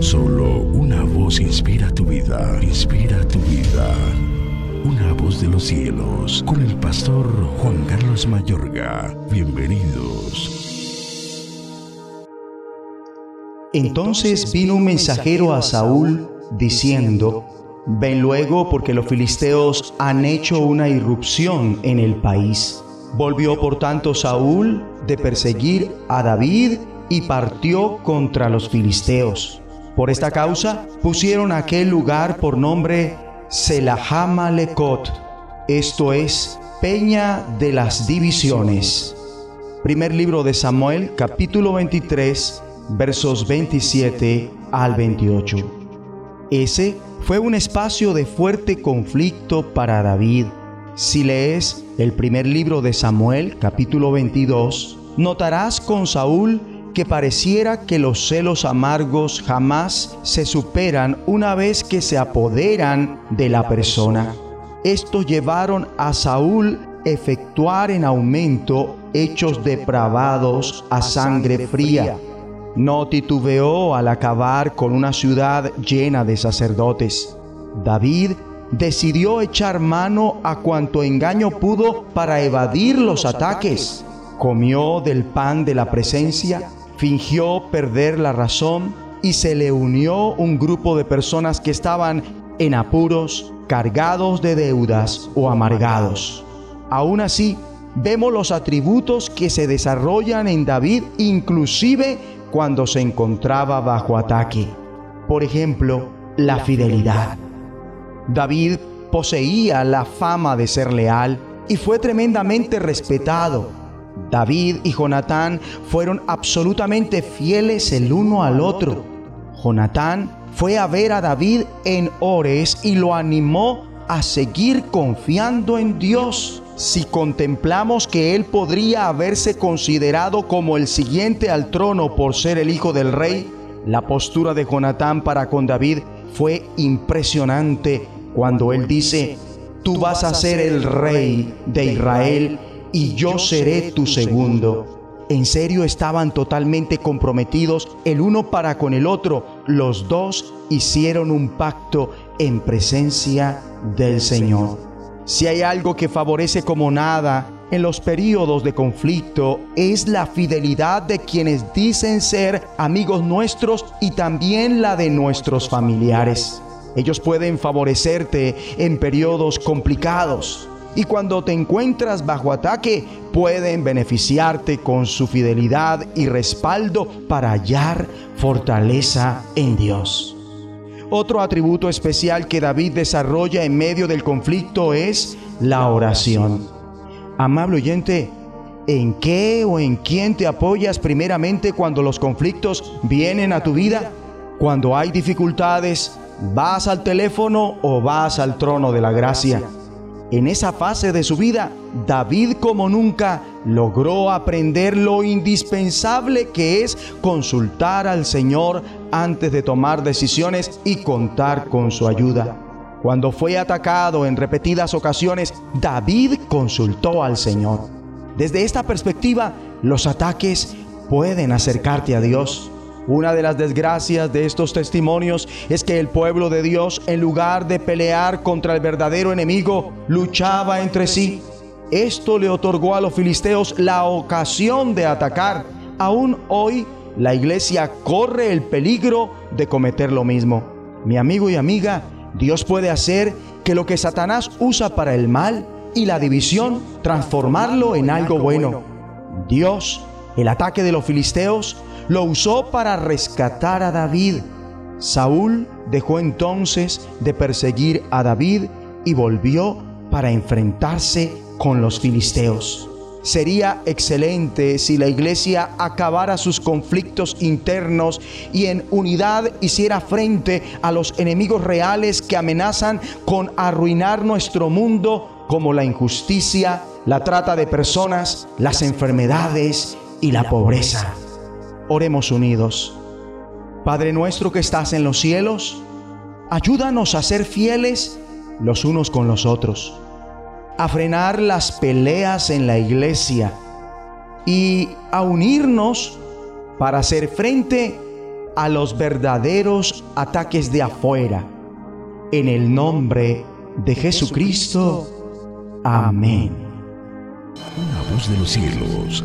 Solo una voz inspira tu vida, inspira tu vida. Una voz de los cielos, con el pastor Juan Carlos Mayorga. Bienvenidos. Entonces vino un mensajero a Saúl diciendo, Ven luego porque los filisteos han hecho una irrupción en el país. Volvió por tanto Saúl de perseguir a David y partió contra los filisteos. Por esta causa pusieron aquel lugar por nombre Selahamalekot, esto es, Peña de las Divisiones. Primer libro de Samuel, capítulo 23, versos 27 al 28. Ese fue un espacio de fuerte conflicto para David. Si lees el primer libro de Samuel, capítulo 22, notarás con Saúl que pareciera que los celos amargos jamás se superan una vez que se apoderan de la persona. Estos llevaron a Saúl efectuar en aumento hechos depravados a sangre fría no titubeó al acabar con una ciudad llena de sacerdotes. David decidió echar mano a cuanto engaño pudo para evadir los ataques. Comió del pan de la presencia, fingió perder la razón y se le unió un grupo de personas que estaban en apuros, cargados de deudas o amargados. Aún así, vemos los atributos que se desarrollan en David, inclusive cuando se encontraba bajo ataque. Por ejemplo, la fidelidad. David poseía la fama de ser leal y fue tremendamente respetado. David y Jonatán fueron absolutamente fieles el uno al otro. Jonatán fue a ver a David en Ores y lo animó a seguir confiando en Dios. Si contemplamos que él podría haberse considerado como el siguiente al trono por ser el hijo del rey, la postura de Jonatán para con David fue impresionante cuando él dice, tú vas a ser el rey de Israel y yo seré tu segundo. En serio estaban totalmente comprometidos el uno para con el otro. Los dos hicieron un pacto en presencia del Señor. Si hay algo que favorece como nada en los periodos de conflicto es la fidelidad de quienes dicen ser amigos nuestros y también la de nuestros familiares. Ellos pueden favorecerte en periodos complicados y cuando te encuentras bajo ataque pueden beneficiarte con su fidelidad y respaldo para hallar fortaleza en Dios. Otro atributo especial que David desarrolla en medio del conflicto es la oración. Amable oyente, ¿en qué o en quién te apoyas primeramente cuando los conflictos vienen a tu vida? Cuando hay dificultades, ¿vas al teléfono o vas al trono de la gracia? En esa fase de su vida, David como nunca logró aprender lo indispensable que es consultar al Señor antes de tomar decisiones y contar con su ayuda. Cuando fue atacado en repetidas ocasiones, David consultó al Señor. Desde esta perspectiva, los ataques pueden acercarte a Dios. Una de las desgracias de estos testimonios es que el pueblo de Dios, en lugar de pelear contra el verdadero enemigo, luchaba entre sí. Esto le otorgó a los filisteos la ocasión de atacar. Aún hoy, la iglesia corre el peligro de cometer lo mismo. Mi amigo y amiga, Dios puede hacer que lo que Satanás usa para el mal y la división, transformarlo en algo bueno. Dios, el ataque de los filisteos, lo usó para rescatar a David. Saúl dejó entonces de perseguir a David y volvió para enfrentarse con los filisteos. Sería excelente si la iglesia acabara sus conflictos internos y en unidad hiciera frente a los enemigos reales que amenazan con arruinar nuestro mundo como la injusticia, la trata de personas, las enfermedades y la pobreza. Oremos unidos. Padre nuestro que estás en los cielos, ayúdanos a ser fieles los unos con los otros, a frenar las peleas en la iglesia y a unirnos para hacer frente a los verdaderos ataques de afuera. En el nombre de Jesucristo. Amén. Una voz de los cielos,